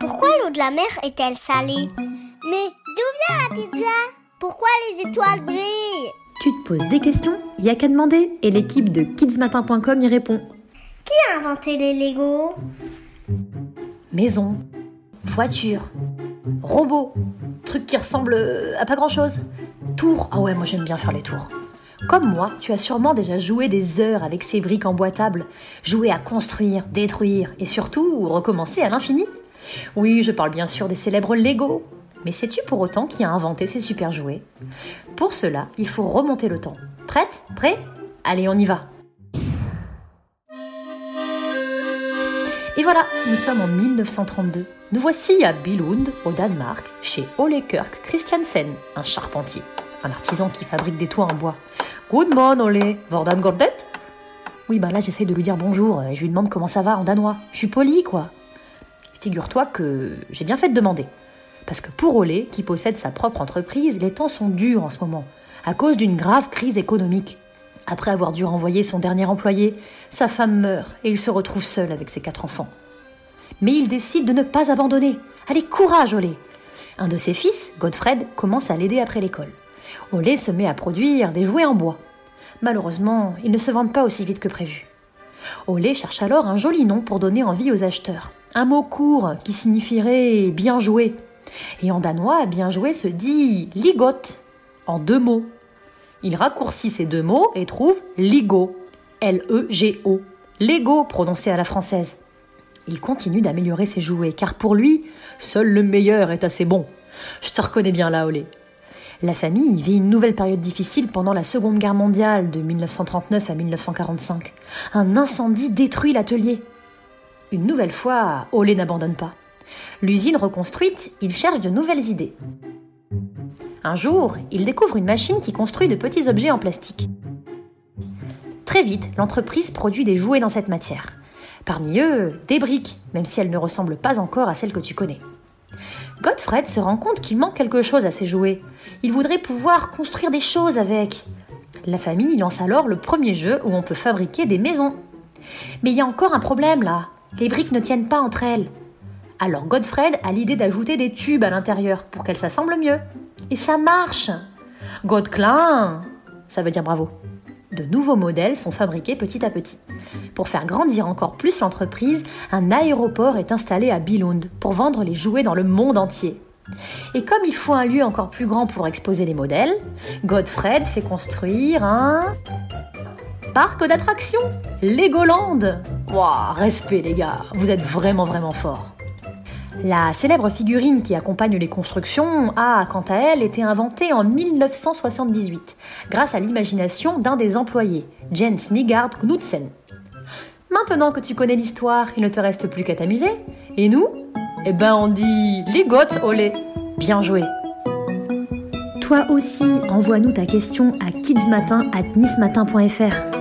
Pourquoi l'eau de la mer est-elle salée Mais d'où vient la pizza Pourquoi les étoiles brillent Tu te poses des questions Y a qu'à demander et l'équipe de kidsmatin.com y répond. Qui a inventé les Legos Maison, voiture, robot, truc qui ressemble à pas grand chose. Tour, ah ouais, moi j'aime bien faire les tours. Comme moi, tu as sûrement déjà joué des heures avec ces briques emboîtables, joué à construire, détruire et surtout recommencer à l'infini. Oui, je parle bien sûr des célèbres Lego. Mais sais-tu pour autant qui a inventé ces super jouets? Pour cela, il faut remonter le temps. Prête? Prêt? Allez, on y va Et voilà, nous sommes en 1932. Nous voici à Billund, au Danemark, chez Ole Kirk Christiansen, un charpentier, un artisan qui fabrique des toits en bois. Good morning, Ole. Vordan Gordet Oui, bah là, j'essaye de lui dire bonjour et je lui demande comment ça va en danois. Je suis poli, quoi. Figure-toi que j'ai bien fait de demander. Parce que pour Ole, qui possède sa propre entreprise, les temps sont durs en ce moment, à cause d'une grave crise économique. Après avoir dû renvoyer son dernier employé, sa femme meurt et il se retrouve seul avec ses quatre enfants. Mais il décide de ne pas abandonner. Allez, courage, Olé Un de ses fils, Godfred, commence à l'aider après l'école. Olé se met à produire des jouets en bois. Malheureusement, ils ne se vendent pas aussi vite que prévu. Olé cherche alors un joli nom pour donner envie aux acheteurs. Un mot court qui signifierait bien joué. Et en danois, bien joué se dit ligot, en deux mots. Il raccourcit ces deux mots et trouve Ligo. L-E-G-O. Lego prononcé à la française. Il continue d'améliorer ses jouets, car pour lui, seul le meilleur est assez bon. Je te reconnais bien là, Olé. La famille vit une nouvelle période difficile pendant la Seconde Guerre mondiale de 1939 à 1945. Un incendie détruit l'atelier. Une nouvelle fois, Olé n'abandonne pas. L'usine reconstruite, il cherche de nouvelles idées. Un jour, il découvre une machine qui construit de petits objets en plastique. Très vite, l'entreprise produit des jouets dans cette matière. Parmi eux, des briques, même si elles ne ressemblent pas encore à celles que tu connais. Godfred se rend compte qu'il manque quelque chose à ses jouets. Il voudrait pouvoir construire des choses avec. La famille lance alors le premier jeu où on peut fabriquer des maisons. Mais il y a encore un problème là. Les briques ne tiennent pas entre elles. Alors Godfred a l'idée d'ajouter des tubes à l'intérieur pour qu'elles s'assemblent mieux. Et ça marche Godclin Ça veut dire bravo. De nouveaux modèles sont fabriqués petit à petit. Pour faire grandir encore plus l'entreprise, un aéroport est installé à Billund pour vendre les jouets dans le monde entier. Et comme il faut un lieu encore plus grand pour exposer les modèles, Godfred fait construire un parc d'attractions, Legoland. Wow, respect les gars, vous êtes vraiment vraiment forts. La célèbre figurine qui accompagne les constructions a, quant à elle, été inventée en 1978, grâce à l'imagination d'un des employés, Jens Nigard Knudsen. Maintenant que tu connais l'histoire, il ne te reste plus qu'à t'amuser. Et nous? Eh ben on dit ligot olé. Bien joué. Toi aussi, envoie-nous ta question à kidsmatin at nismatin.fr.